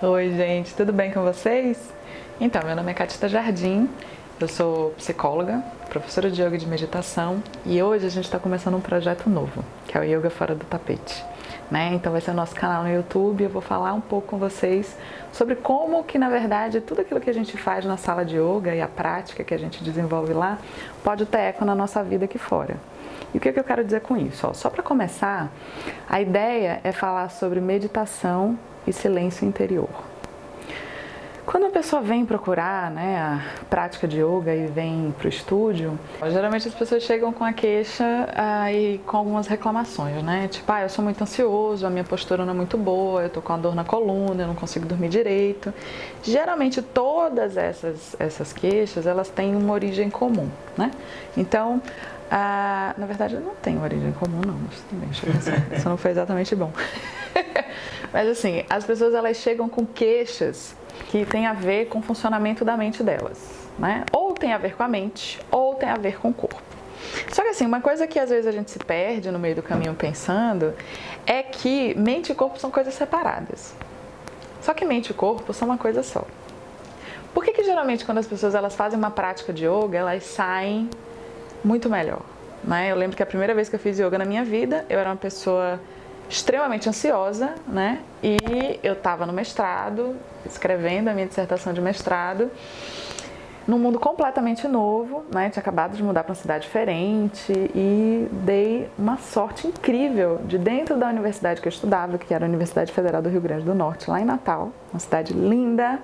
Oi, gente, tudo bem com vocês? Então, meu nome é Catita Jardim, eu sou psicóloga, professora de yoga e de meditação e hoje a gente está começando um projeto novo, que é o Yoga Fora do Tapete. Né? Então vai ser o nosso canal no YouTube, eu vou falar um pouco com vocês sobre como que na verdade tudo aquilo que a gente faz na sala de yoga e a prática que a gente desenvolve lá pode ter eco na nossa vida aqui fora. E o que, que eu quero dizer com isso? Ó, só para começar, a ideia é falar sobre meditação e silêncio interior. Quando a pessoa vem procurar né, a prática de yoga e vem para o estúdio, geralmente as pessoas chegam com a queixa ah, e com algumas reclamações, né? Tipo, ah, eu sou muito ansioso, a minha postura não é muito boa, eu tô com a dor na coluna, eu não consigo dormir direito. Geralmente todas essas, essas queixas, elas têm uma origem comum, né? Então, ah, na verdade, não tem origem comum, não, mas também, deixa eu pensar. Isso não foi exatamente bom. mas assim, as pessoas elas chegam com queixas que tem a ver com o funcionamento da mente delas, né? Ou tem a ver com a mente, ou tem a ver com o corpo. Só que assim, uma coisa que às vezes a gente se perde no meio do caminho pensando é que mente e corpo são coisas separadas. Só que mente e corpo são uma coisa só. Por que, que geralmente quando as pessoas elas fazem uma prática de yoga, elas saem muito melhor? Né? Eu lembro que a primeira vez que eu fiz yoga na minha vida, eu era uma pessoa extremamente ansiosa, né? E eu estava no mestrado, escrevendo a minha dissertação de mestrado, num mundo completamente novo, né? Tinha acabado de mudar para uma cidade diferente e dei uma sorte incrível de dentro da universidade que eu estudava, que era a Universidade Federal do Rio Grande do Norte, lá em Natal, uma cidade linda.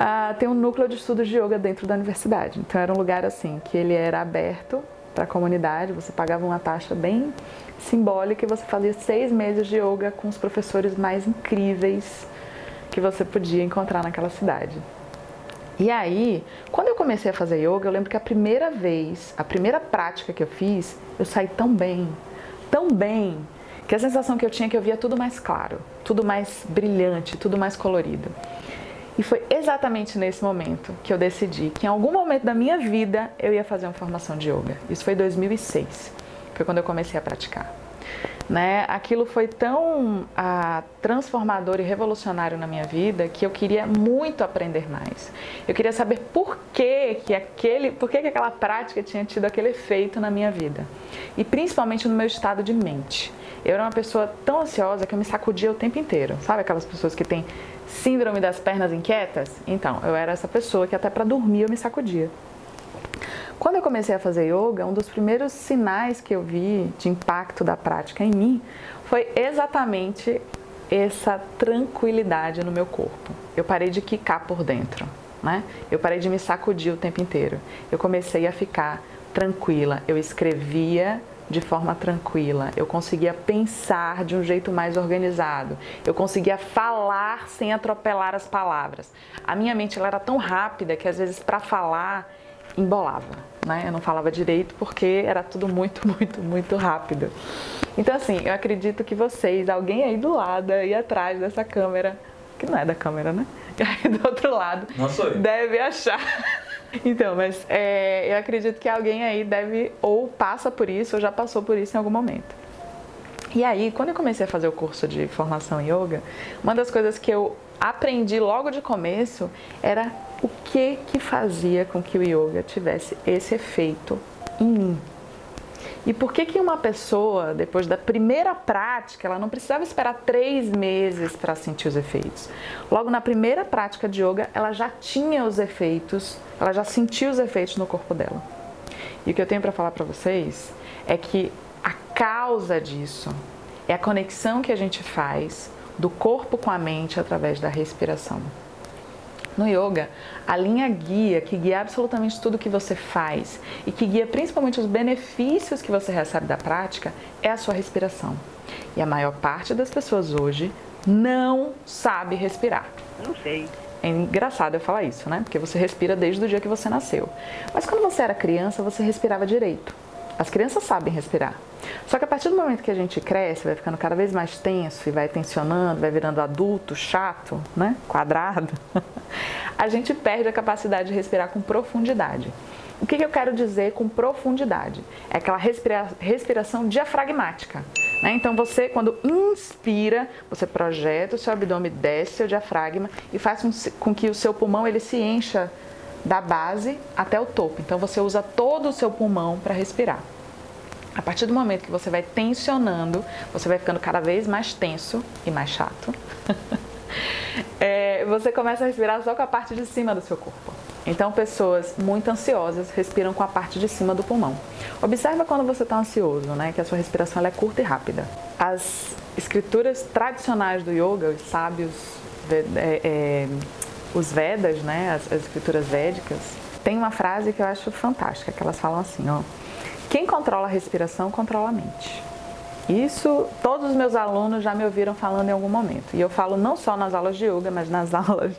Uh, tem um núcleo de estudos de yoga dentro da universidade. Então era um lugar assim que ele era aberto para a comunidade, você pagava uma taxa bem simbólica e você fazia seis meses de yoga com os professores mais incríveis que você podia encontrar naquela cidade. E aí, quando eu comecei a fazer yoga, eu lembro que a primeira vez, a primeira prática que eu fiz, eu saí tão bem, tão bem, que a sensação que eu tinha é que eu via tudo mais claro, tudo mais brilhante, tudo mais colorido. E foi exatamente nesse momento que eu decidi que em algum momento da minha vida eu ia fazer uma formação de yoga. Isso foi em 2006, foi quando eu comecei a praticar. Né? Aquilo foi tão ah, transformador e revolucionário na minha vida que eu queria muito aprender mais. Eu queria saber por que, que aquele, por que, que aquela prática tinha tido aquele efeito na minha vida e principalmente no meu estado de mente. Eu era uma pessoa tão ansiosa que eu me sacudia o tempo inteiro. Sabe aquelas pessoas que têm síndrome das pernas inquietas? Então, eu era essa pessoa que até para dormir eu me sacudia. Quando eu comecei a fazer yoga, um dos primeiros sinais que eu vi de impacto da prática em mim foi exatamente essa tranquilidade no meu corpo. Eu parei de quicar por dentro, né? Eu parei de me sacudir o tempo inteiro. Eu comecei a ficar tranquila. Eu escrevia de forma tranquila, eu conseguia pensar de um jeito mais organizado, eu conseguia falar sem atropelar as palavras. A minha mente ela era tão rápida que às vezes para falar embolava, né? Eu não falava direito porque era tudo muito, muito, muito rápido. Então assim, eu acredito que vocês, alguém aí do lado, aí atrás dessa câmera, que não é da câmera, né? Aí do outro lado, deve achar então, mas é, eu acredito que alguém aí deve ou passa por isso ou já passou por isso em algum momento. E aí, quando eu comecei a fazer o curso de formação em yoga, uma das coisas que eu aprendi logo de começo era o que que fazia com que o yoga tivesse esse efeito em mim. E por que, que uma pessoa, depois da primeira prática, ela não precisava esperar três meses para sentir os efeitos? Logo na primeira prática de yoga, ela já tinha os efeitos, ela já sentia os efeitos no corpo dela. E o que eu tenho para falar para vocês é que a causa disso é a conexão que a gente faz do corpo com a mente através da respiração. No yoga, a linha guia, que guia absolutamente tudo que você faz e que guia principalmente os benefícios que você recebe da prática, é a sua respiração. E a maior parte das pessoas hoje não sabe respirar. Não sei. É engraçado eu falar isso, né? Porque você respira desde o dia que você nasceu. Mas quando você era criança, você respirava direito. As crianças sabem respirar. Só que a partir do momento que a gente cresce, vai ficando cada vez mais tenso e vai tensionando, vai virando adulto, chato, né? Quadrado, a gente perde a capacidade de respirar com profundidade. O que, que eu quero dizer com profundidade? É aquela respira respiração diafragmática. Né? Então você, quando inspira, você projeta o seu abdômen, desce seu diafragma e faz com que o seu pulmão ele se encha da base até o topo. Então você usa todo o seu pulmão para respirar. A partir do momento que você vai tensionando, você vai ficando cada vez mais tenso e mais chato. é, você começa a respirar só com a parte de cima do seu corpo. Então, pessoas muito ansiosas respiram com a parte de cima do pulmão. Observa quando você está ansioso, né? Que a sua respiração é curta e rápida. As escrituras tradicionais do yoga, os sábios, é, é, os Vedas, né? As, as escrituras védicas, tem uma frase que eu acho fantástica, que elas falam assim, ó. Quem controla a respiração, controla a mente. Isso todos os meus alunos já me ouviram falando em algum momento. E eu falo não só nas aulas de yoga, mas nas aulas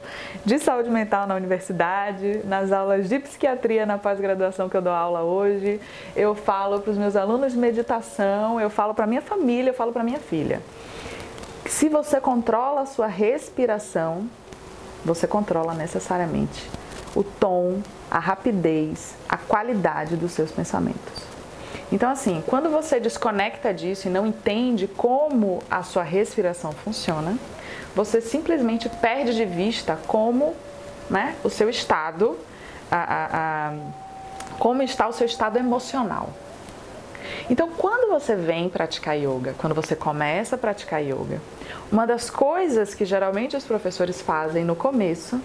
de saúde mental na universidade, nas aulas de psiquiatria na pós-graduação que eu dou aula hoje. Eu falo para os meus alunos de meditação, eu falo para minha família, eu falo para minha filha. Se você controla a sua respiração, você controla necessariamente o tom, a rapidez, a qualidade dos seus pensamentos. Então, assim, quando você desconecta disso e não entende como a sua respiração funciona, você simplesmente perde de vista como né, o seu estado, a, a, a, como está o seu estado emocional. Então, quando você vem praticar yoga, quando você começa a praticar yoga, uma das coisas que geralmente os professores fazem no começo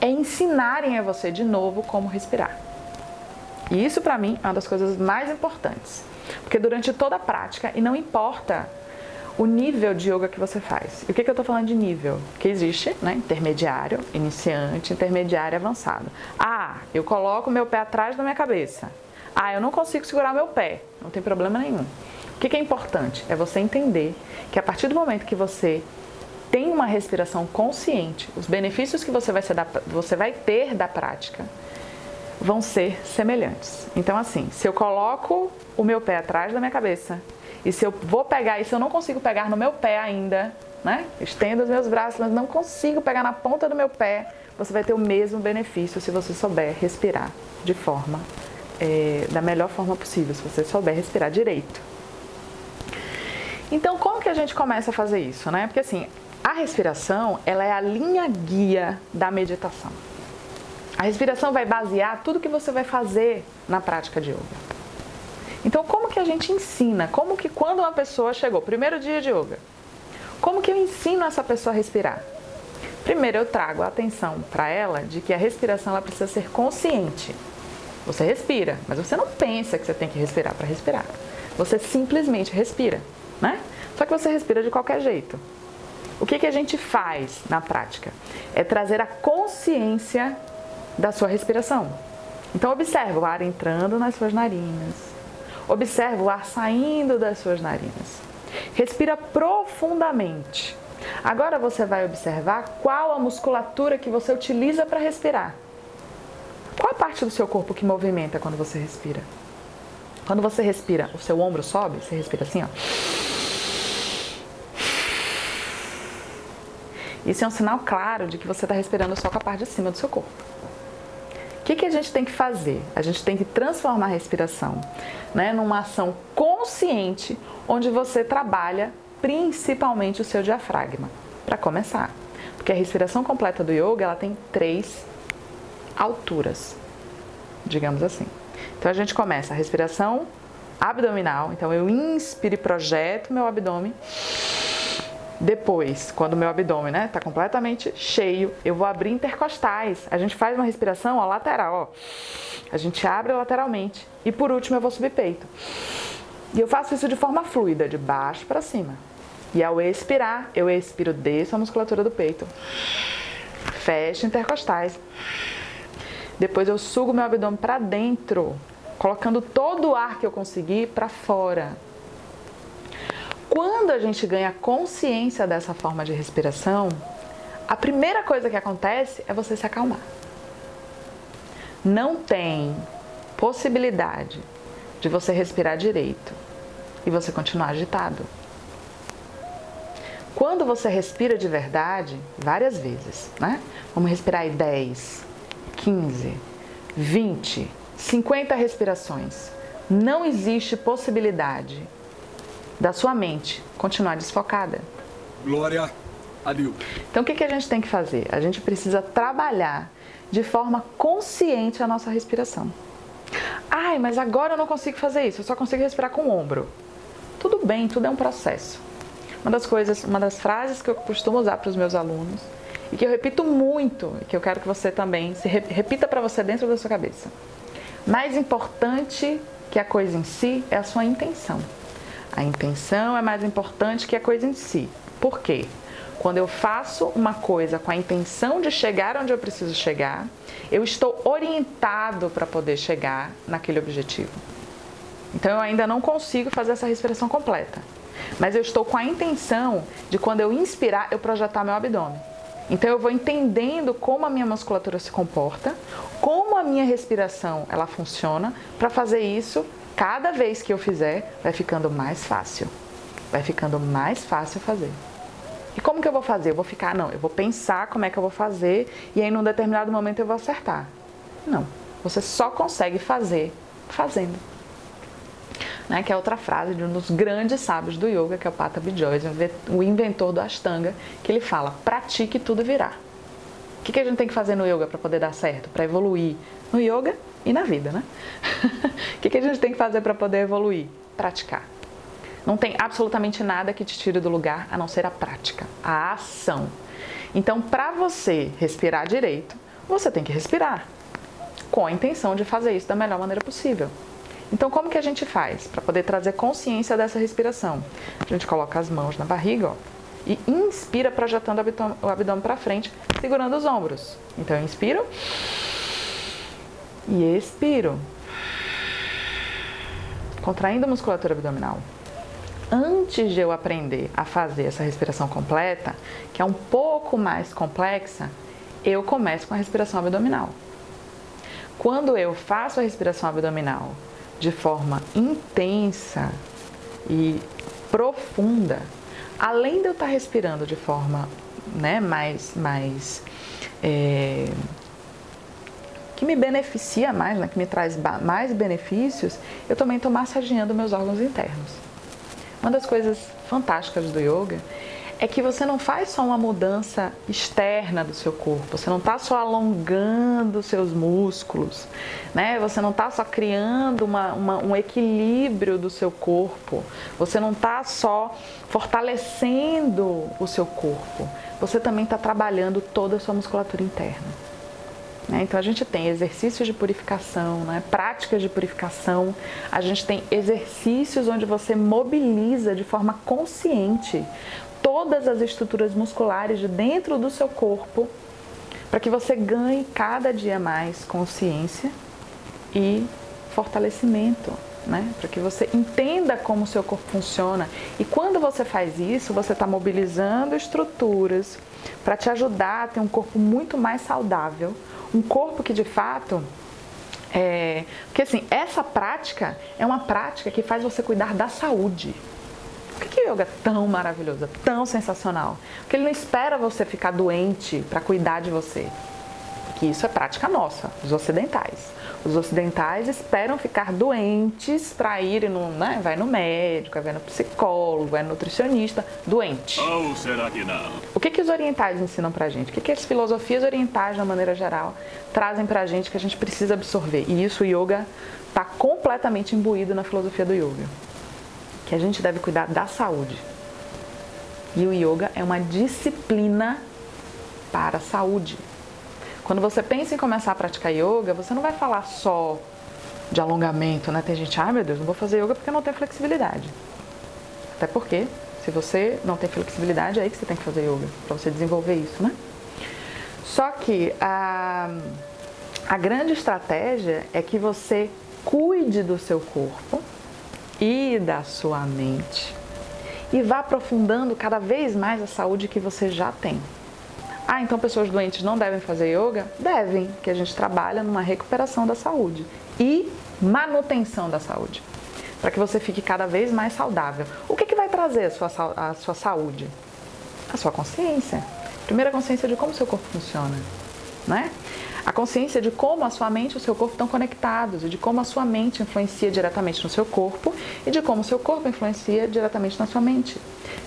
é ensinarem a você de novo como respirar. E isso para mim é uma das coisas mais importantes. Porque durante toda a prática, e não importa o nível de yoga que você faz. E o que, que eu estou falando de nível? Que existe, né? Intermediário, iniciante, intermediário avançado. Ah, eu coloco meu pé atrás da minha cabeça. Ah, eu não consigo segurar meu pé. Não tem problema nenhum. O que, é importante? É você entender que a partir do momento que você tem uma respiração consciente, os benefícios que você vai, você vai ter da prática vão ser semelhantes. Então, assim, se eu coloco o meu pé atrás da minha cabeça e se eu vou pegar, e se eu não consigo pegar no meu pé ainda, né? Estendo os meus braços, mas não consigo pegar na ponta do meu pé, você vai ter o mesmo benefício se você souber respirar de forma, é, da melhor forma possível, se você souber respirar direito. Então, como que a gente começa a fazer isso, né? Porque assim, a respiração, ela é a linha guia da meditação. A respiração vai basear tudo que você vai fazer na prática de yoga. Então, como que a gente ensina? Como que quando uma pessoa chegou, primeiro dia de yoga, como que eu ensino essa pessoa a respirar? Primeiro, eu trago a atenção para ela de que a respiração ela precisa ser consciente. Você respira, mas você não pensa que você tem que respirar para respirar. Você simplesmente respira, né? Só que você respira de qualquer jeito. O que, que a gente faz na prática? É trazer a consciência da sua respiração. Então observe o ar entrando nas suas narinas. Observe o ar saindo das suas narinas. Respira profundamente. Agora você vai observar qual a musculatura que você utiliza para respirar. Parte do seu corpo que movimenta quando você respira? Quando você respira, o seu ombro sobe, você respira assim, ó. Isso é um sinal claro de que você está respirando só com a parte de cima do seu corpo que, que a gente tem que fazer? A gente tem que transformar a respiração né, numa ação consciente, onde você trabalha principalmente o seu diafragma, para começar. Porque a respiração completa do yoga ela tem três alturas, digamos assim. Então a gente começa a respiração abdominal, então eu inspiro e projeto meu abdômen depois, quando meu abdômen está né, tá completamente cheio, eu vou abrir intercostais. A gente faz uma respiração ó, lateral, ó. A gente abre lateralmente. E por último, eu vou subir peito. E eu faço isso de forma fluida, de baixo para cima. E ao expirar, eu expiro, desço a musculatura do peito. Fecho intercostais. Depois eu sugo meu abdômen para dentro, colocando todo o ar que eu conseguir para fora. Quando a gente ganha consciência dessa forma de respiração, a primeira coisa que acontece é você se acalmar. Não tem possibilidade de você respirar direito e você continuar agitado. Quando você respira de verdade, várias vezes, né? Vamos respirar aí 10, 15, 20, 50 respirações. Não existe possibilidade da sua mente continuar desfocada. Glória a Deus. Então o que, a gente tem que fazer? A gente precisa trabalhar de forma consciente a nossa respiração. Ai, mas agora eu não consigo fazer isso, eu só consigo respirar com o ombro. Tudo bem, tudo é um processo. Uma das coisas, uma das frases que eu costumo usar para os meus alunos e que eu repito muito, e que eu quero que você também se repita para você dentro da sua cabeça. Mais importante que a coisa em si é a sua intenção. A intenção é mais importante que a coisa em si. Por quê? Quando eu faço uma coisa com a intenção de chegar onde eu preciso chegar, eu estou orientado para poder chegar naquele objetivo. Então eu ainda não consigo fazer essa respiração completa, mas eu estou com a intenção de quando eu inspirar, eu projetar meu abdômen. Então eu vou entendendo como a minha musculatura se comporta, como a minha respiração ela funciona, para fazer isso, cada vez que eu fizer, vai ficando mais fácil. Vai ficando mais fácil fazer. E como que eu vou fazer? Eu vou ficar, não, eu vou pensar como é que eu vou fazer e aí num determinado momento eu vou acertar. Não, você só consegue fazer fazendo. Né, que é outra frase de um dos grandes sábios do yoga, que é o Patabi Joyce, o inventor do Ashtanga, que ele fala: pratique tudo virá. O que, que a gente tem que fazer no yoga para poder dar certo, para evoluir no yoga e na vida, né? o que, que a gente tem que fazer para poder evoluir? Praticar. Não tem absolutamente nada que te tire do lugar a não ser a prática, a ação. Então, para você respirar direito, você tem que respirar com a intenção de fazer isso da melhor maneira possível. Então, como que a gente faz para poder trazer consciência dessa respiração? A gente coloca as mãos na barriga ó, e inspira projetando o abdômen para frente, segurando os ombros. Então, eu inspiro e expiro, contraindo a musculatura abdominal antes de eu aprender a fazer essa respiração completa, que é um pouco mais complexa, eu começo com a respiração abdominal. Quando eu faço a respiração abdominal de forma intensa e profunda, além de eu estar respirando de forma né, mais, mais é, que me beneficia mais, né, que me traz mais benefícios, eu também estou massageando meus órgãos internos. Uma das coisas fantásticas do yoga é que você não faz só uma mudança externa do seu corpo, você não está só alongando seus músculos, né? Você não está só criando uma, uma, um equilíbrio do seu corpo, você não está só fortalecendo o seu corpo, você também está trabalhando toda a sua musculatura interna. Né? Então a gente tem exercícios de purificação, né? práticas de purificação, a gente tem exercícios onde você mobiliza de forma consciente todas as estruturas musculares de dentro do seu corpo para que você ganhe cada dia mais consciência e fortalecimento. Né? Para que você entenda como o seu corpo funciona. E quando você faz isso, você está mobilizando estruturas para te ajudar a ter um corpo muito mais saudável, um corpo que de fato é, porque assim, essa prática é uma prática que faz você cuidar da saúde. Por que, que o yoga é tão maravilhoso, é tão sensacional? Porque ele não espera você ficar doente para cuidar de você. Porque isso é prática nossa, dos ocidentais. Os ocidentais esperam ficar doentes para ir no, né, vai no médico, vai no psicólogo, vai no nutricionista, doente. Ou será que não? O que, que os orientais ensinam pra gente? O que, que as filosofias orientais, de uma maneira geral, trazem pra gente que a gente precisa absorver? E isso o yoga está completamente imbuído na filosofia do yoga. Que a gente deve cuidar da saúde. E o yoga é uma disciplina para a saúde. Quando você pensa em começar a praticar yoga, você não vai falar só de alongamento, né? Tem gente, ai ah, meu Deus, não vou fazer yoga porque não tenho flexibilidade. Até porque, se você não tem flexibilidade, é aí que você tem que fazer yoga, para você desenvolver isso, né? Só que a, a grande estratégia é que você cuide do seu corpo e da sua mente e vá aprofundando cada vez mais a saúde que você já tem. Ah, então pessoas doentes não devem fazer yoga? Devem, que a gente trabalha numa recuperação da saúde e manutenção da saúde, para que você fique cada vez mais saudável. O que, que vai trazer a sua, a sua saúde? A sua consciência. Primeira consciência de como seu corpo funciona. né? A consciência de como a sua mente e o seu corpo estão conectados e de como a sua mente influencia diretamente no seu corpo e de como o seu corpo influencia diretamente na sua mente.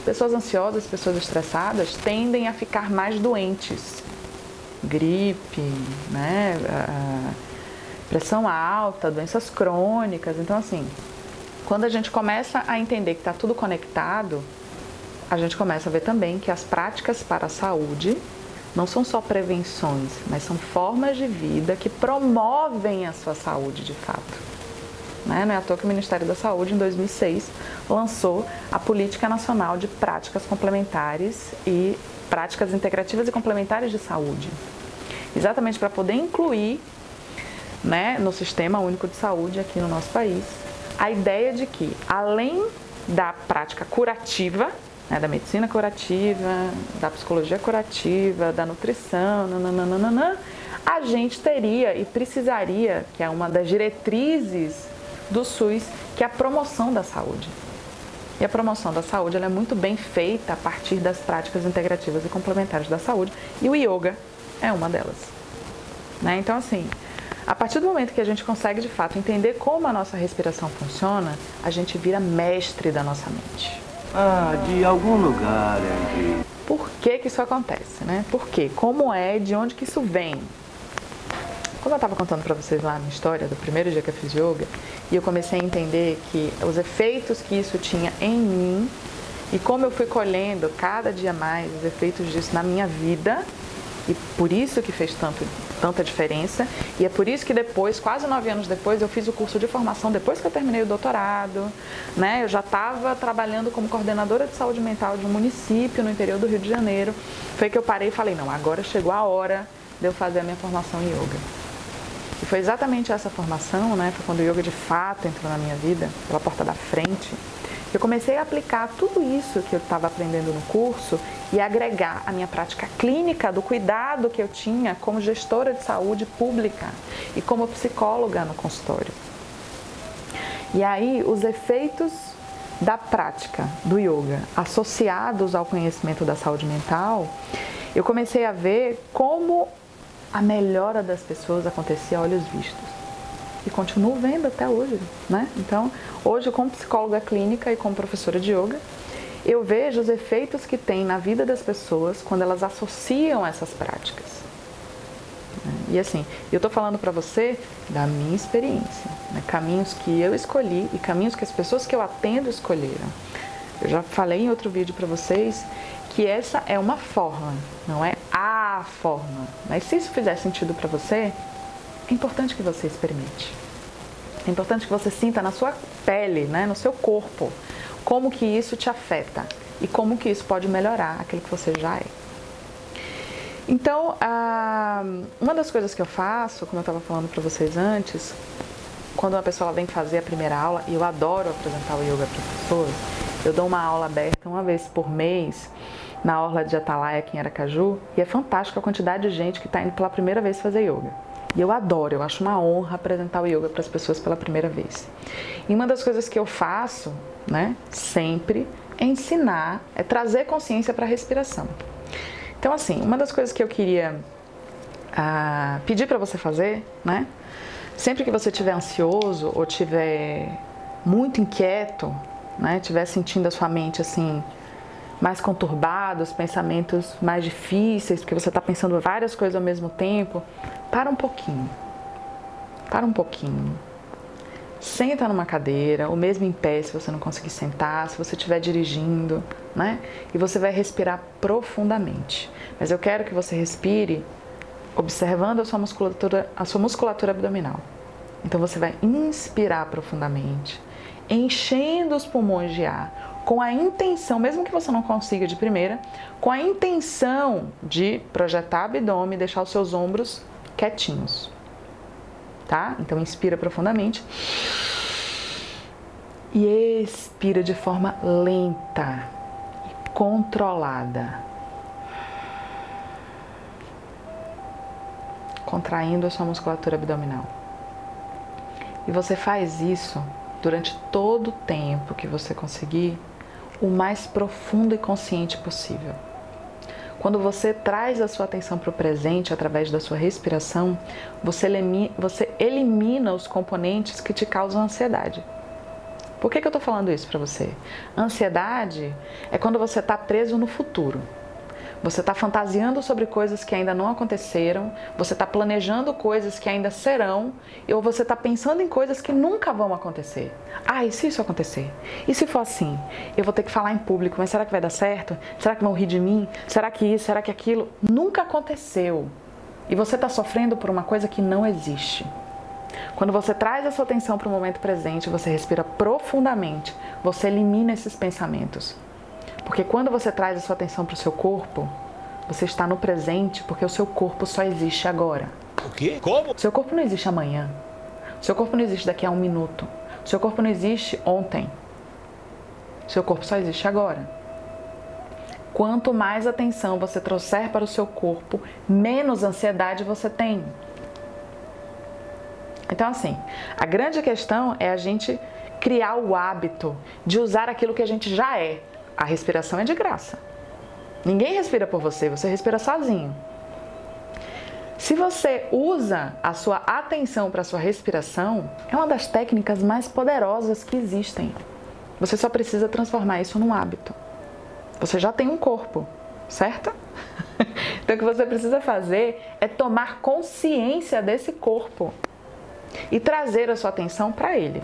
Pessoas ansiosas, pessoas estressadas tendem a ficar mais doentes. Gripe, né? pressão alta, doenças crônicas. Então, assim, quando a gente começa a entender que está tudo conectado, a gente começa a ver também que as práticas para a saúde não são só prevenções, mas são formas de vida que promovem a sua saúde de fato. Né? Não é à toa que o Ministério da Saúde, em 2006, lançou a Política Nacional de Práticas Complementares e Práticas Integrativas e Complementares de Saúde. Exatamente para poder incluir né, no Sistema Único de Saúde aqui no nosso país a ideia de que, além da prática curativa, né, da medicina curativa, da psicologia curativa, da nutrição, nananana, a gente teria e precisaria, que é uma das diretrizes do SUS, que é a promoção da saúde. E a promoção da saúde é muito bem feita a partir das práticas integrativas e complementares da saúde, e o yoga é uma delas. Né? Então, assim, a partir do momento que a gente consegue de fato entender como a nossa respiração funciona, a gente vira mestre da nossa mente. Ah, de algum lugar, Andy. Por que que isso acontece, né? Por quê? Como é? De onde que isso vem? Como eu estava contando para vocês lá na história do primeiro dia que eu fiz yoga, e eu comecei a entender que os efeitos que isso tinha em mim e como eu fui colhendo cada dia mais os efeitos disso na minha vida, e por isso que fez tanto, tanta diferença. E é por isso que depois, quase nove anos depois, eu fiz o curso de formação, depois que eu terminei o doutorado. Né? Eu já estava trabalhando como coordenadora de saúde mental de um município no interior do Rio de Janeiro. Foi que eu parei e falei, não, agora chegou a hora de eu fazer a minha formação em yoga. E foi exatamente essa formação, né? Foi quando o yoga de fato entrou na minha vida, pela porta da frente eu comecei a aplicar tudo isso que eu estava aprendendo no curso e agregar a minha prática clínica do cuidado que eu tinha como gestora de saúde pública e como psicóloga no consultório. E aí, os efeitos da prática do yoga associados ao conhecimento da saúde mental, eu comecei a ver como a melhora das pessoas acontecia a olhos vistos e continuo vendo até hoje, né? Então, hoje como psicóloga clínica e como professora de yoga, eu vejo os efeitos que tem na vida das pessoas quando elas associam essas práticas. E assim, eu estou falando para você da minha experiência, né? caminhos que eu escolhi e caminhos que as pessoas que eu atendo escolheram. Eu já falei em outro vídeo para vocês que essa é uma forma, não é a forma. Mas se isso fizer sentido para você, é importante que você experimente. É importante que você sinta na sua pele, né, no seu corpo, como que isso te afeta e como que isso pode melhorar aquilo que você já é. Então, uma das coisas que eu faço, como eu estava falando para vocês antes, quando uma pessoa vem fazer a primeira aula, e eu adoro apresentar o yoga para as pessoas, eu dou uma aula aberta uma vez por mês na Orla de Atalaia, aqui em Aracaju, e é fantástico a quantidade de gente que está indo pela primeira vez fazer yoga. E eu adoro, eu acho uma honra apresentar o yoga para as pessoas pela primeira vez. E uma das coisas que eu faço, né, sempre, é ensinar, é trazer consciência para a respiração. Então, assim, uma das coisas que eu queria ah, pedir para você fazer, né, sempre que você estiver ansioso ou estiver muito inquieto, né, estiver sentindo a sua mente assim mais conturbados, pensamentos mais difíceis, porque você está pensando várias coisas ao mesmo tempo, para um pouquinho. Para um pouquinho. Senta numa cadeira, ou mesmo em pé, se você não conseguir sentar, se você estiver dirigindo, né? E você vai respirar profundamente. Mas eu quero que você respire observando a sua musculatura, a sua musculatura abdominal. Então você vai inspirar profundamente, enchendo os pulmões de ar, com a intenção, mesmo que você não consiga de primeira, com a intenção de projetar abdômen, deixar os seus ombros quietinhos. Tá? Então inspira profundamente e expira de forma lenta e controlada. Contraindo a sua musculatura abdominal. E você faz isso durante todo o tempo que você conseguir o mais profundo e consciente possível. Quando você traz a sua atenção para o presente através da sua respiração, você elimina, você elimina os componentes que te causam ansiedade. Por que, que eu estou falando isso para você? Ansiedade é quando você está preso no futuro. Você está fantasiando sobre coisas que ainda não aconteceram, você está planejando coisas que ainda serão, ou você está pensando em coisas que nunca vão acontecer. Ah, e se isso acontecer? E se for assim? Eu vou ter que falar em público, mas será que vai dar certo? Será que vão rir de mim? Será que isso? Será que aquilo? Nunca aconteceu. E você está sofrendo por uma coisa que não existe. Quando você traz a sua atenção para o momento presente, você respira profundamente, você elimina esses pensamentos. Porque quando você traz a sua atenção para o seu corpo, você está no presente porque o seu corpo só existe agora. O quê? Como? Seu corpo não existe amanhã. Seu corpo não existe daqui a um minuto. Seu corpo não existe ontem. Seu corpo só existe agora. Quanto mais atenção você trouxer para o seu corpo, menos ansiedade você tem. Então, assim, a grande questão é a gente criar o hábito de usar aquilo que a gente já é. A respiração é de graça. Ninguém respira por você, você respira sozinho. Se você usa a sua atenção para a sua respiração, é uma das técnicas mais poderosas que existem. Você só precisa transformar isso num hábito. Você já tem um corpo, certo? Então o que você precisa fazer é tomar consciência desse corpo e trazer a sua atenção para ele.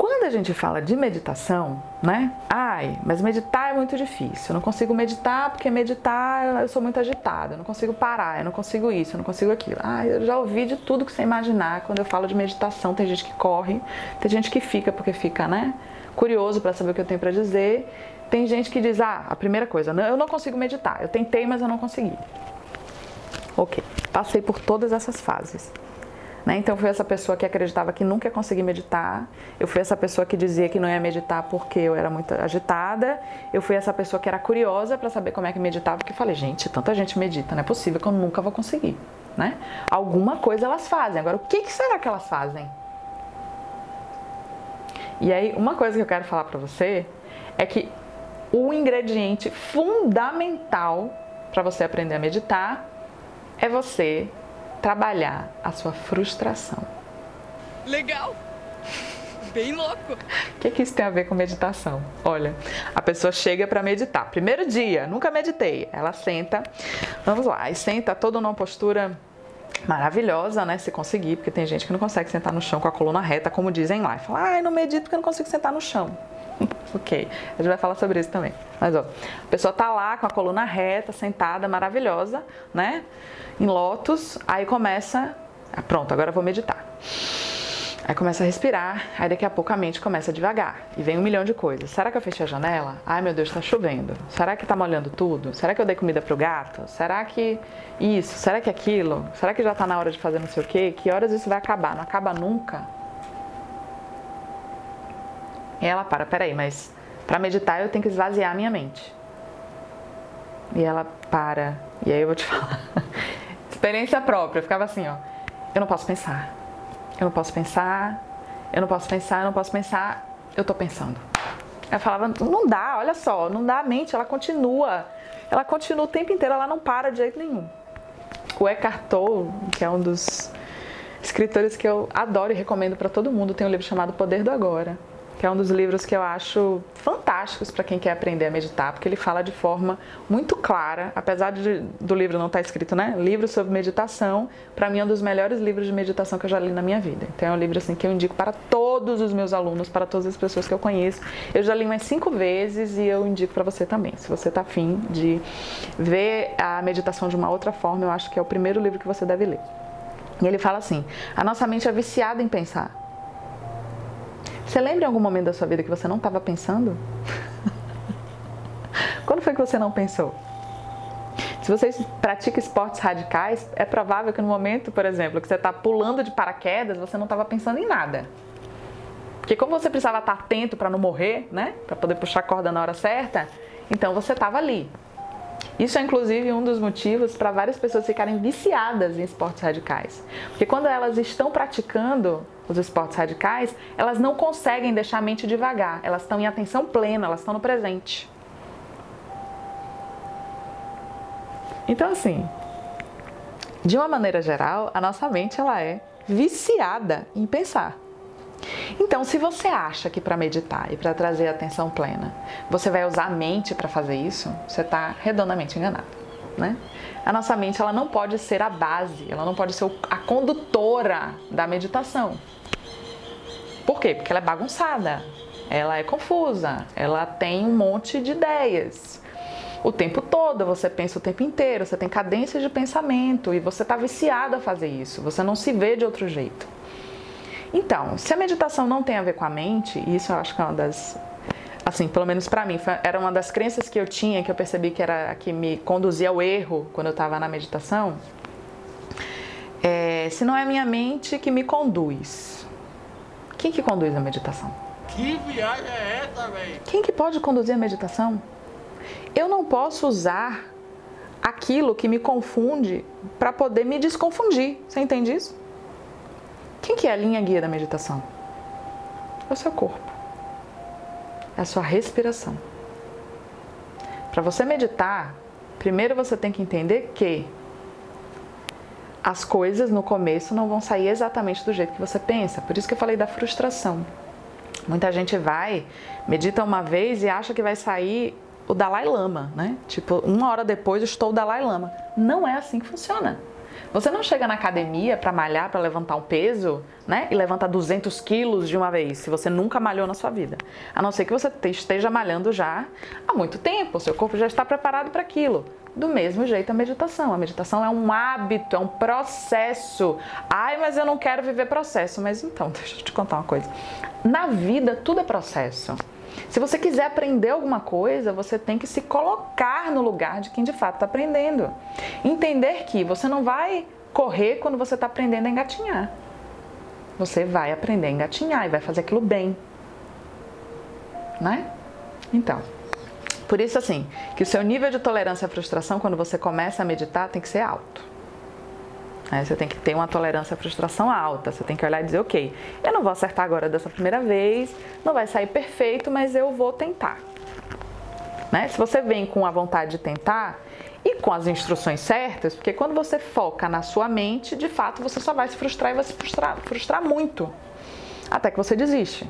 Quando a gente fala de meditação, né? Ai, mas meditar é muito difícil. Eu não consigo meditar porque meditar eu sou muito agitada. Eu não consigo parar, eu não consigo isso, eu não consigo aquilo. Ai, eu já ouvi de tudo que você imaginar. Quando eu falo de meditação, tem gente que corre, tem gente que fica porque fica, né? Curioso para saber o que eu tenho para dizer. Tem gente que diz: ah, a primeira coisa, eu não consigo meditar. Eu tentei, mas eu não consegui. Ok, passei por todas essas fases. Né? Então, eu fui essa pessoa que acreditava que nunca ia conseguir meditar. Eu fui essa pessoa que dizia que não ia meditar porque eu era muito agitada. Eu fui essa pessoa que era curiosa para saber como é que meditava, porque falei, gente, tanta gente medita, não é possível que eu nunca vou conseguir. Né? Alguma coisa elas fazem. Agora, o que, que será que elas fazem? E aí, uma coisa que eu quero falar para você é que o ingrediente fundamental para você aprender a meditar é você trabalhar a sua frustração. Legal! Bem louco! O que, que isso tem a ver com meditação? Olha, a pessoa chega para meditar. Primeiro dia, nunca meditei. Ela senta, vamos lá, e senta toda numa postura maravilhosa, né? Se conseguir, porque tem gente que não consegue sentar no chão com a coluna reta, como dizem lá. E fala, ai, não medito porque eu não consigo sentar no chão. ok, a gente vai falar sobre isso também. Mas ó, a pessoa tá lá com a coluna reta, sentada, maravilhosa, né? Em lótus, aí começa, ah, pronto, agora eu vou meditar. Aí começa a respirar, aí daqui a pouco a mente começa devagar e vem um milhão de coisas. Será que eu fechei a janela? Ai meu Deus, tá chovendo. Será que tá molhando tudo? Será que eu dei comida pro gato? Será que isso? Será que aquilo? Será que já tá na hora de fazer não sei o quê? Que horas isso vai acabar? Não acaba nunca. E ela para, peraí, mas para meditar eu tenho que esvaziar a minha mente. E ela para, e aí eu vou te falar. Experiência própria, eu ficava assim, ó. Eu não posso pensar. Eu não posso pensar. Eu não posso pensar, eu não posso pensar. Eu tô pensando. Ela falava, não dá, olha só, não dá a mente, ela continua. Ela continua o tempo inteiro, ela não para de jeito nenhum. O Eckhart Tolle, que é um dos escritores que eu adoro e recomendo para todo mundo, tem um livro chamado Poder do Agora que é um dos livros que eu acho fantásticos para quem quer aprender a meditar, porque ele fala de forma muito clara, apesar de, do livro não estar tá escrito, né? Livro sobre meditação, para mim é um dos melhores livros de meditação que eu já li na minha vida. Então é um livro assim que eu indico para todos os meus alunos, para todas as pessoas que eu conheço. Eu já li mais cinco vezes e eu indico para você também. Se você está afim de ver a meditação de uma outra forma, eu acho que é o primeiro livro que você deve ler. E ele fala assim: a nossa mente é viciada em pensar. Você lembra em algum momento da sua vida que você não estava pensando? Quando foi que você não pensou? Se você pratica esportes radicais, é provável que no momento, por exemplo, que você está pulando de paraquedas, você não estava pensando em nada. Porque como você precisava estar atento para não morrer, né? Para poder puxar a corda na hora certa, então você estava ali. Isso é inclusive um dos motivos para várias pessoas ficarem viciadas em esportes radicais. Porque quando elas estão praticando os esportes radicais, elas não conseguem deixar a mente devagar, elas estão em atenção plena, elas estão no presente. Então, assim, de uma maneira geral, a nossa mente ela é viciada em pensar. Então, se você acha que para meditar e para trazer atenção plena, você vai usar a mente para fazer isso, você está redondamente enganado, né? A nossa mente ela não pode ser a base, ela não pode ser a condutora da meditação. Por quê? Porque ela é bagunçada, ela é confusa, ela tem um monte de ideias. O tempo todo, você pensa o tempo inteiro, você tem cadência de pensamento e você está viciado a fazer isso, você não se vê de outro jeito. Então, se a meditação não tem a ver com a mente, e isso eu acho que é uma das assim, pelo menos para mim, era uma das crenças que eu tinha, que eu percebi que era que me conduzia ao erro quando eu estava na meditação. É, se não é a minha mente que me conduz, quem que conduz a meditação? Que viagem é essa, velho? Quem que pode conduzir a meditação? Eu não posso usar aquilo que me confunde para poder me desconfundir. Você entende isso? Quem que é a linha guia da meditação? É o seu corpo. É a sua respiração. Para você meditar, primeiro você tem que entender que as coisas no começo não vão sair exatamente do jeito que você pensa. Por isso que eu falei da frustração. Muita gente vai, medita uma vez e acha que vai sair o Dalai Lama, né? Tipo, uma hora depois estou o Dalai Lama. Não é assim que funciona. Você não chega na academia para malhar, para levantar um peso, né? E levanta 200 quilos de uma vez, se você nunca malhou na sua vida. A não ser que você esteja malhando já há muito tempo, seu corpo já está preparado para aquilo. Do mesmo jeito a meditação. A meditação é um hábito, é um processo. Ai, mas eu não quero viver processo. Mas então, deixa eu te contar uma coisa. Na vida, tudo é processo. Se você quiser aprender alguma coisa, você tem que se colocar no lugar de quem de fato está aprendendo. Entender que você não vai correr quando você está aprendendo a engatinhar. Você vai aprender a engatinhar e vai fazer aquilo bem. Né? Então, por isso assim, que o seu nível de tolerância à frustração quando você começa a meditar tem que ser alto. Né? Você tem que ter uma tolerância à frustração alta. Você tem que olhar e dizer, ok, eu não vou acertar agora dessa primeira vez, não vai sair perfeito, mas eu vou tentar. Né? Se você vem com a vontade de tentar e com as instruções certas, porque quando você foca na sua mente, de fato você só vai se frustrar e vai se frustrar, frustrar muito, até que você desiste.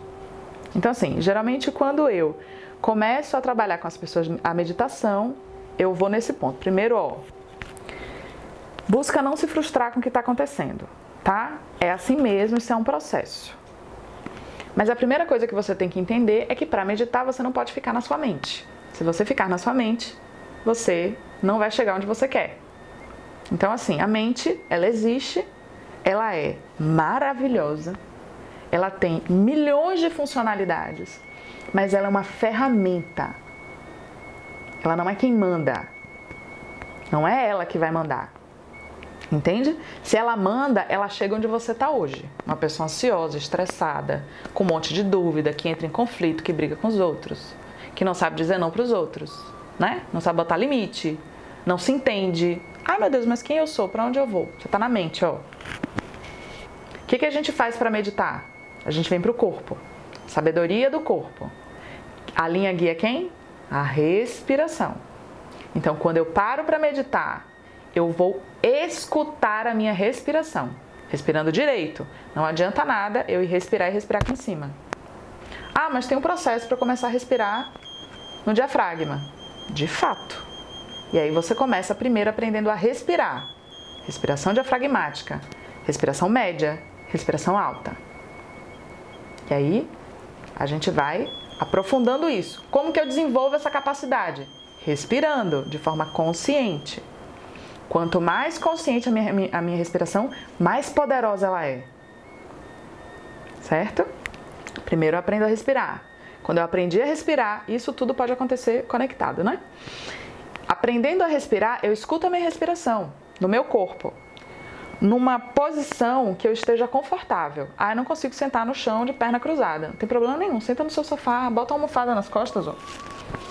Então, assim, geralmente quando eu começo a trabalhar com as pessoas a meditação, eu vou nesse ponto. Primeiro, ó, Busca não se frustrar com o que está acontecendo, tá? É assim mesmo, isso é um processo. Mas a primeira coisa que você tem que entender é que para meditar você não pode ficar na sua mente. Se você ficar na sua mente, você não vai chegar onde você quer. Então, assim, a mente, ela existe, ela é maravilhosa, ela tem milhões de funcionalidades, mas ela é uma ferramenta. Ela não é quem manda. Não é ela que vai mandar. Entende? Se ela manda, ela chega onde você está hoje. Uma pessoa ansiosa, estressada, com um monte de dúvida, que entra em conflito, que briga com os outros, que não sabe dizer não para os outros, né? Não sabe botar limite, não se entende. Ai meu Deus, mas quem eu sou? Para onde eu vou? Você está na mente, ó. O que, que a gente faz para meditar? A gente vem para o corpo. Sabedoria do corpo. A linha guia quem? A respiração. Então, quando eu paro para meditar eu vou escutar a minha respiração. Respirando direito. Não adianta nada eu ir respirar e respirar aqui em cima. Ah, mas tem um processo para começar a respirar no diafragma. De fato. E aí você começa primeiro aprendendo a respirar. Respiração diafragmática, respiração média, respiração alta. E aí a gente vai aprofundando isso. Como que eu desenvolvo essa capacidade? Respirando de forma consciente. Quanto mais consciente a minha, a minha respiração, mais poderosa ela é. Certo? Primeiro eu aprendo a respirar. Quando eu aprendi a respirar, isso tudo pode acontecer conectado, né? Aprendendo a respirar, eu escuto a minha respiração no meu corpo, numa posição que eu esteja confortável. Ah, eu não consigo sentar no chão de perna cruzada. Não tem problema nenhum. Senta no seu sofá, bota uma almofada nas costas, ó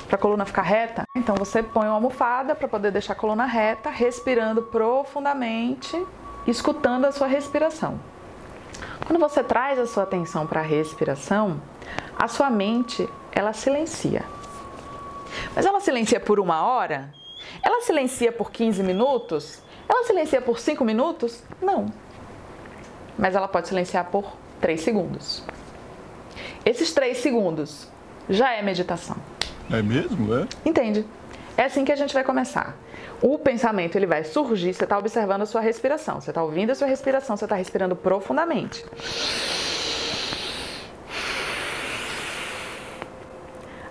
para a coluna ficar reta. Então você põe uma almofada para poder deixar a coluna reta, respirando profundamente, escutando a sua respiração. Quando você traz a sua atenção para a respiração, a sua mente ela silencia. Mas ela silencia por uma hora? Ela silencia por 15 minutos? Ela silencia por 5 minutos? Não. Mas ela pode silenciar por 3 segundos. Esses 3 segundos já é meditação. É mesmo? É? Entende? É assim que a gente vai começar. O pensamento ele vai surgir, você está observando a sua respiração, você está ouvindo a sua respiração, você está respirando profundamente.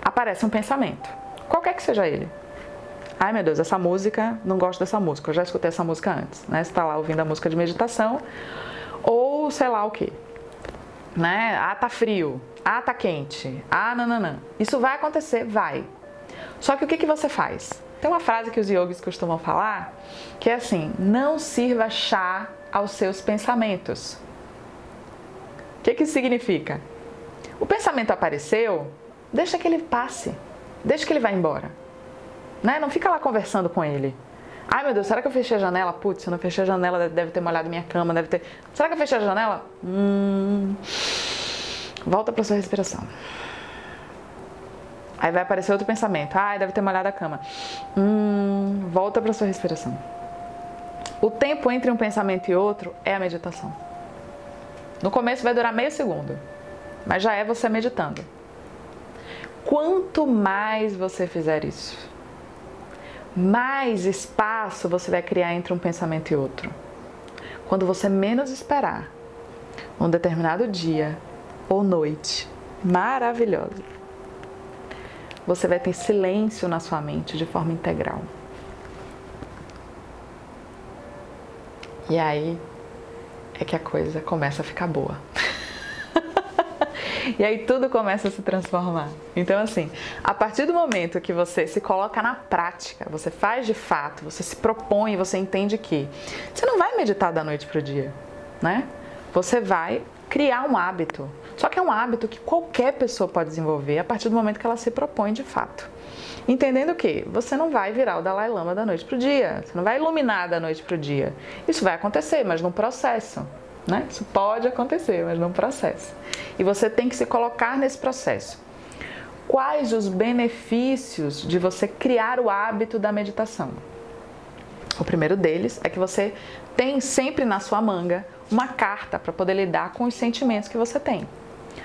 Aparece um pensamento, qualquer que seja ele. Ai meu Deus, essa música, não gosto dessa música, eu já escutei essa música antes, né? Você está lá ouvindo a música de meditação, ou sei lá o que. Né? Ah, tá frio, ah, tá quente, ah, nananã. Isso vai acontecer, vai. Só que o que, que você faz? Tem uma frase que os yogis costumam falar que é assim: não sirva chá aos seus pensamentos. O que, que isso significa? O pensamento apareceu, deixa que ele passe, deixa que ele vá embora. Né? Não fica lá conversando com ele. Ai meu Deus, será que eu fechei a janela? Putz, se eu não fechei a janela, deve ter molhado minha cama, deve ter. Será que eu fechei a janela? Hum... Volta para sua respiração. Aí vai aparecer outro pensamento. Ai, deve ter molhado a cama. Hum, volta para sua respiração. O tempo entre um pensamento e outro é a meditação. No começo vai durar meio segundo, mas já é você meditando. Quanto mais você fizer isso, mais espaço você vai criar entre um pensamento e outro. Quando você menos esperar, um determinado dia ou noite maravilhosa, você vai ter silêncio na sua mente de forma integral. E aí é que a coisa começa a ficar boa. e aí tudo começa a se transformar. Então, assim, a partir do momento que você se coloca na prática, você faz de fato, você se propõe, você entende que você não vai meditar da noite para o dia, né? Você vai criar um hábito. Só que é um hábito que qualquer pessoa pode desenvolver a partir do momento que ela se propõe de fato. Entendendo que você não vai virar o Dalai Lama da noite para o dia, você não vai iluminar da noite para o dia. Isso vai acontecer, mas num processo. Né? Isso pode acontecer, mas num processo. E você tem que se colocar nesse processo. Quais os benefícios de você criar o hábito da meditação? O primeiro deles é que você tem sempre na sua manga uma carta para poder lidar com os sentimentos que você tem.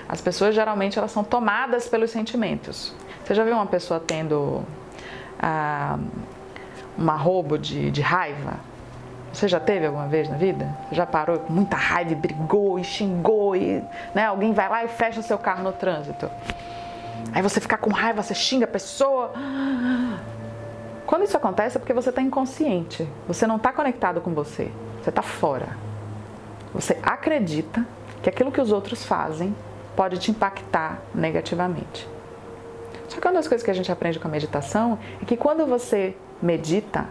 As pessoas geralmente elas são tomadas pelos sentimentos. Você já viu uma pessoa tendo ah, um arrobo de, de raiva? Você já teve alguma vez na vida? Já parou com muita raiva e brigou e xingou e né, alguém vai lá e fecha seu carro no trânsito. Aí você fica com raiva, você xinga a pessoa. Quando isso acontece é porque você está inconsciente. Você não está conectado com você. Você está fora. Você acredita que aquilo que os outros fazem pode te impactar negativamente. Só que uma das coisas que a gente aprende com a meditação é que quando você medita,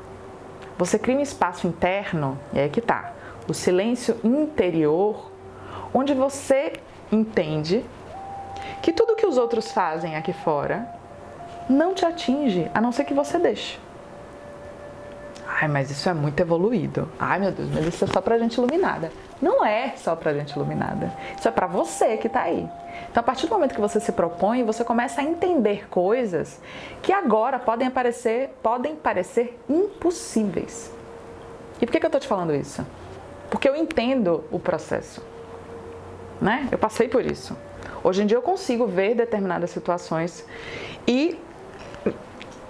você cria um espaço interno, e aí que tá, o silêncio interior, onde você entende que tudo que os outros fazem aqui fora não te atinge, a não ser que você deixe. Ai, mas isso é muito evoluído. Ai, meu Deus, mas isso é só pra gente iluminada. Não é só pra gente iluminada. Isso é para você que tá aí. Então, a partir do momento que você se propõe, você começa a entender coisas que agora podem aparecer, podem parecer impossíveis. E por que, que eu tô te falando isso? Porque eu entendo o processo. Né? Eu passei por isso. Hoje em dia eu consigo ver determinadas situações e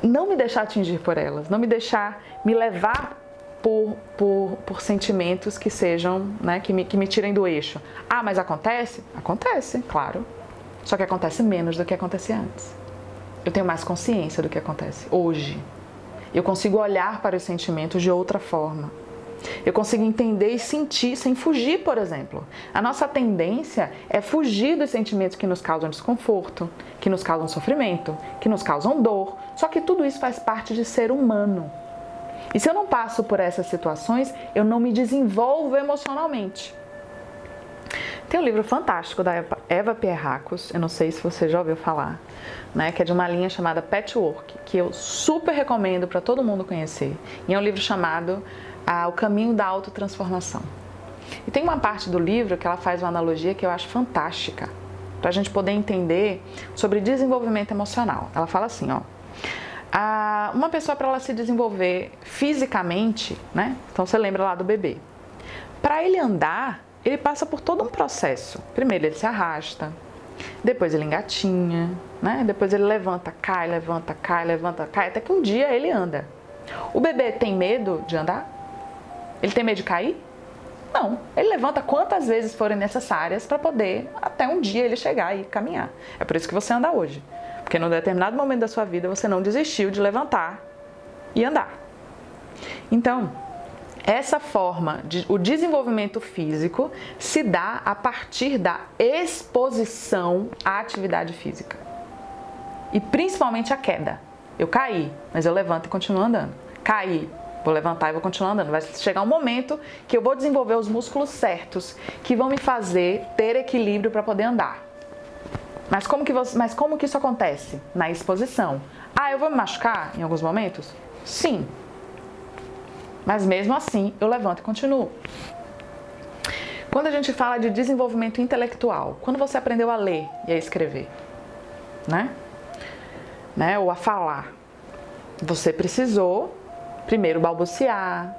não me deixar atingir por elas, não me deixar me levar por, por, por sentimentos que sejam, né, que me, que me tirem do eixo. Ah, mas acontece? Acontece, claro. Só que acontece menos do que acontecia antes. Eu tenho mais consciência do que acontece hoje. Eu consigo olhar para os sentimentos de outra forma. Eu consigo entender e sentir sem fugir, por exemplo. A nossa tendência é fugir dos sentimentos que nos causam desconforto, que nos causam sofrimento, que nos causam dor. Só que tudo isso faz parte de ser humano. E se eu não passo por essas situações, eu não me desenvolvo emocionalmente. Tem um livro fantástico da Eva Pierracos, eu não sei se você já ouviu falar, né, que é de uma linha chamada Patchwork, que eu super recomendo para todo mundo conhecer. E é um livro chamado ah, O Caminho da Autotransformação. E tem uma parte do livro que ela faz uma analogia que eu acho fantástica, para a gente poder entender sobre desenvolvimento emocional. Ela fala assim, ó, a, uma pessoa para ela se desenvolver fisicamente, né? Então você lembra lá do bebê. Para ele andar, ele passa por todo um processo. Primeiro ele se arrasta, depois ele engatinha, né? Depois ele levanta, cai, levanta, cai, levanta, cai, até que um dia ele anda. O bebê tem medo de andar? Ele tem medo de cair? Não. Ele levanta quantas vezes forem necessárias para poder até um dia ele chegar e caminhar. É por isso que você anda hoje. Porque num determinado momento da sua vida você não desistiu de levantar e andar. Então, essa forma de o desenvolvimento físico se dá a partir da exposição à atividade física. E principalmente a queda. Eu caí, mas eu levanto e continuo andando. Caí, vou levantar e vou continuar andando. Vai chegar um momento que eu vou desenvolver os músculos certos que vão me fazer ter equilíbrio para poder andar. Mas como, que você, mas como que isso acontece? Na exposição. Ah, eu vou me machucar em alguns momentos? Sim. Mas mesmo assim, eu levanto e continuo. Quando a gente fala de desenvolvimento intelectual, quando você aprendeu a ler e a escrever, né? né? Ou a falar, você precisou primeiro balbuciar,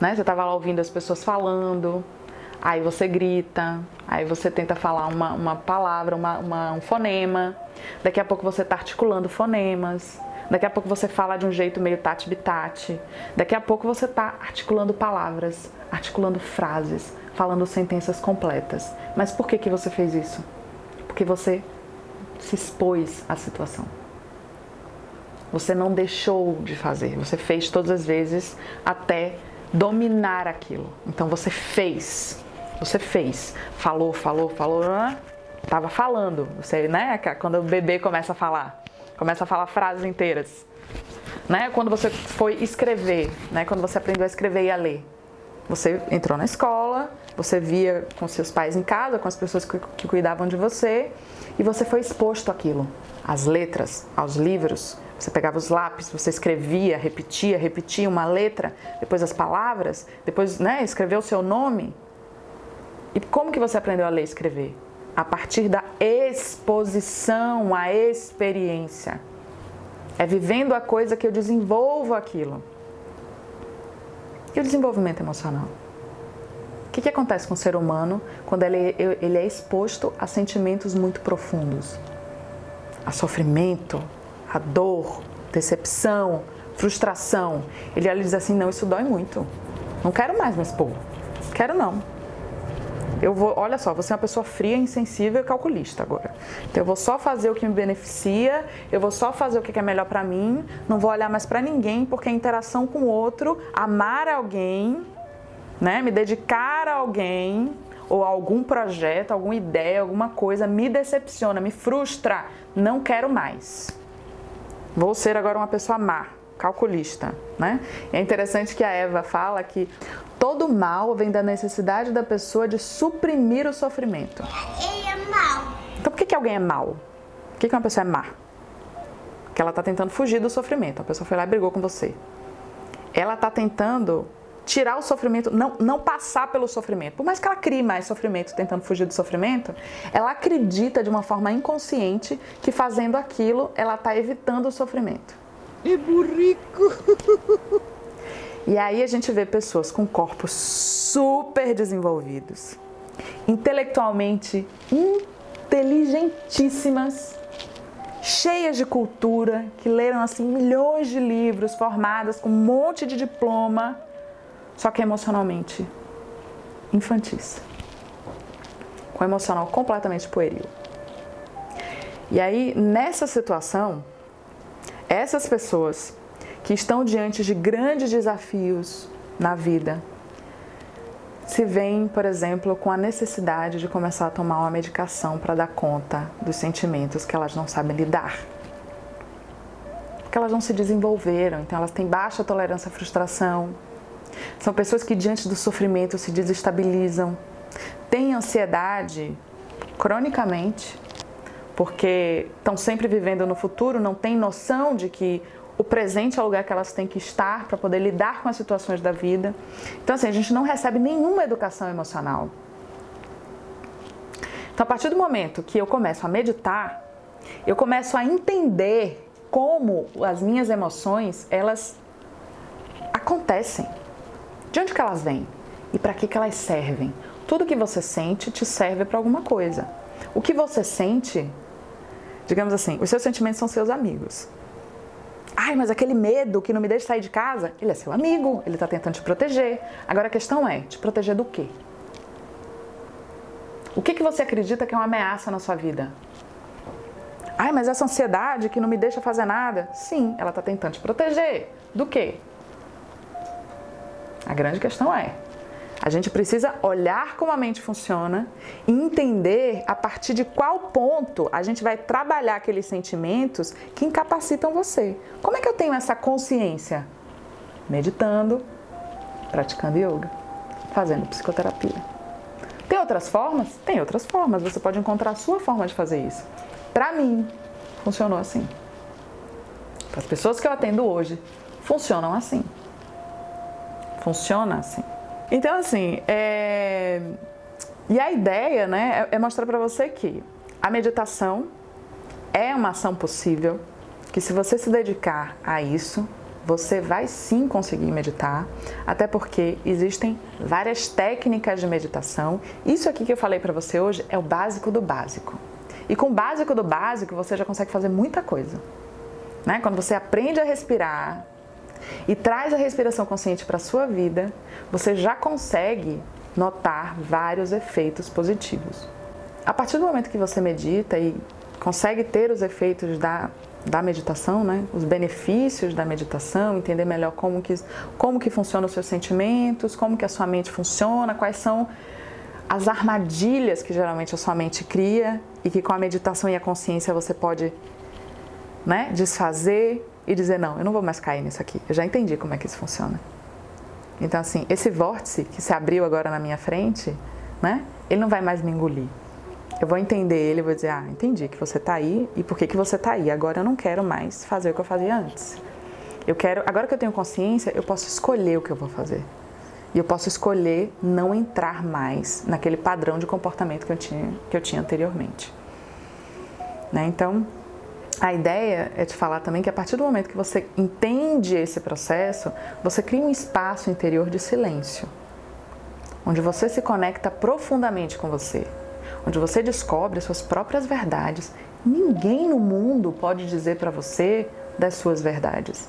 né? Você estava lá ouvindo as pessoas falando, aí você grita, aí você tenta falar uma, uma palavra, uma, uma, um fonema, daqui a pouco você está articulando fonemas, daqui a pouco você fala de um jeito meio tati-bitate, daqui a pouco você está articulando palavras, articulando frases, falando sentenças completas. Mas por que, que você fez isso? Porque você se expôs à situação. Você não deixou de fazer, você fez todas as vezes até dominar aquilo. Então você fez, você fez, falou, falou, falou, estava falando. Você, né? Quando o bebê começa a falar, começa a falar frases inteiras, né? Quando você foi escrever, né? Quando você aprendeu a escrever e a ler, você entrou na escola, você via com seus pais em casa, com as pessoas que, que cuidavam de você, e você foi exposto àquilo, às letras, aos livros, você pegava os lápis, você escrevia, repetia, repetia uma letra, depois as palavras, depois né, escreveu o seu nome. E como que você aprendeu a ler e escrever? A partir da exposição, a experiência. É vivendo a coisa que eu desenvolvo aquilo. E o desenvolvimento emocional? O que, que acontece com o ser humano quando ele, ele é exposto a sentimentos muito profundos? A sofrimento, a dor, decepção, frustração. Ele olha e diz assim: não, isso dói muito. Não quero mais me expor. Quero não. Eu vou, olha só, você é uma pessoa fria, insensível e calculista agora. Então eu vou só fazer o que me beneficia, eu vou só fazer o que é melhor para mim, não vou olhar mais para ninguém, porque a interação com o outro, amar alguém, né, me dedicar a alguém ou algum projeto, alguma ideia, alguma coisa me decepciona, me frustra, não quero mais. Vou ser agora uma pessoa má, calculista, né? É interessante que a Eva fala que todo mal vem da necessidade da pessoa de suprimir o sofrimento. Ele é mau. Então por que, que alguém é mal? Por que, que uma pessoa é má? Porque ela está tentando fugir do sofrimento. A pessoa foi lá e brigou com você. Ela está tentando tirar o sofrimento, não, não passar pelo sofrimento. Por mais que ela crie mais sofrimento tentando fugir do sofrimento, ela acredita de uma forma inconsciente que fazendo aquilo ela está evitando o sofrimento. É burrico. E aí a gente vê pessoas com corpos super desenvolvidos, intelectualmente inteligentíssimas, cheias de cultura, que leram assim milhões de livros, formadas com um monte de diploma, só que emocionalmente infantis. Com emocional completamente pueril. E aí, nessa situação, essas pessoas que estão diante de grandes desafios na vida se veem, por exemplo, com a necessidade de começar a tomar uma medicação para dar conta dos sentimentos que elas não sabem lidar. Porque elas não se desenvolveram, então elas têm baixa tolerância à frustração, são pessoas que, diante do sofrimento, se desestabilizam, têm ansiedade cronicamente, porque estão sempre vivendo no futuro, não têm noção de que o presente é o lugar que elas têm que estar para poder lidar com as situações da vida. Então, assim, a gente não recebe nenhuma educação emocional. Então, a partir do momento que eu começo a meditar, eu começo a entender como as minhas emoções, elas acontecem. De onde que elas vêm? E para que, que elas servem? Tudo que você sente te serve para alguma coisa. O que você sente, digamos assim, os seus sentimentos são seus amigos. Ai, mas aquele medo que não me deixa sair de casa, ele é seu amigo, ele está tentando te proteger. Agora a questão é, te proteger do quê? O que, que você acredita que é uma ameaça na sua vida? Ai, mas essa ansiedade que não me deixa fazer nada. Sim, ela está tentando te proteger. Do quê? A grande questão é: a gente precisa olhar como a mente funciona e entender a partir de qual ponto a gente vai trabalhar aqueles sentimentos que incapacitam você. Como é que eu tenho essa consciência? Meditando, praticando yoga, fazendo psicoterapia. Tem outras formas? Tem outras formas. Você pode encontrar a sua forma de fazer isso. Para mim, funcionou assim. Para as pessoas que eu atendo hoje, funcionam assim. Funciona assim. Então, assim, é... e a ideia né, é, é mostrar para você que a meditação é uma ação possível, que se você se dedicar a isso, você vai sim conseguir meditar, até porque existem várias técnicas de meditação. Isso aqui que eu falei para você hoje é o básico do básico. E com o básico do básico, você já consegue fazer muita coisa. Né? Quando você aprende a respirar e traz a respiração consciente para a sua vida, você já consegue notar vários efeitos positivos. A partir do momento que você medita e consegue ter os efeitos da da meditação, né? os benefícios da meditação, entender melhor como que, como que funcionam os seus sentimentos, como que a sua mente funciona, quais são as armadilhas que geralmente a sua mente cria e que com a meditação e a consciência você pode né, desfazer e dizer, não, eu não vou mais cair nisso aqui, eu já entendi como é que isso funciona. Então, assim, esse vórtice que se abriu agora na minha frente, né, ele não vai mais me engolir eu vou entender ele, vou dizer, ah, entendi que você está aí e por que, que você está aí. Agora eu não quero mais fazer o que eu fazia antes. Eu quero, agora que eu tenho consciência, eu posso escolher o que eu vou fazer. E eu posso escolher não entrar mais naquele padrão de comportamento que eu tinha, que eu tinha anteriormente. Né? Então, a ideia é te falar também que a partir do momento que você entende esse processo, você cria um espaço interior de silêncio, onde você se conecta profundamente com você, onde você descobre suas próprias verdades. Ninguém no mundo pode dizer para você das suas verdades.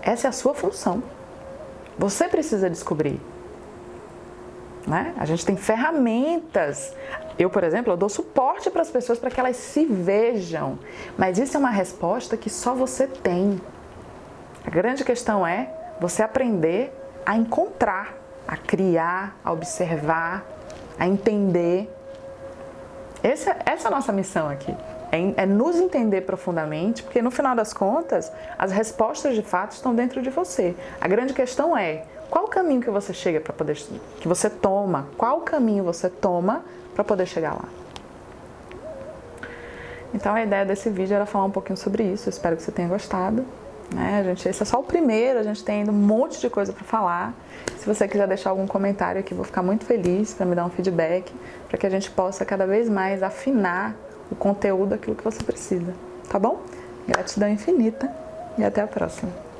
Essa é a sua função. Você precisa descobrir. Né? A gente tem ferramentas. Eu, por exemplo, eu dou suporte para as pessoas para que elas se vejam. Mas isso é uma resposta que só você tem. A grande questão é você aprender a encontrar, a criar, a observar, a entender. Essa, essa é a nossa missão aqui. É, é, nos entender profundamente, porque no final das contas, as respostas de fato estão dentro de você. A grande questão é qual o caminho que você chega para poder que você toma, qual caminho você toma para poder chegar lá. Então a ideia desse vídeo era falar um pouquinho sobre isso. Espero que você tenha gostado. Né? A gente, esse é só o primeiro, a gente tem ainda um monte de coisa para falar. Se você quiser deixar algum comentário aqui, vou ficar muito feliz para me dar um feedback, para que a gente possa cada vez mais afinar o conteúdo daquilo que você precisa. Tá bom? Gratidão infinita e até a próxima.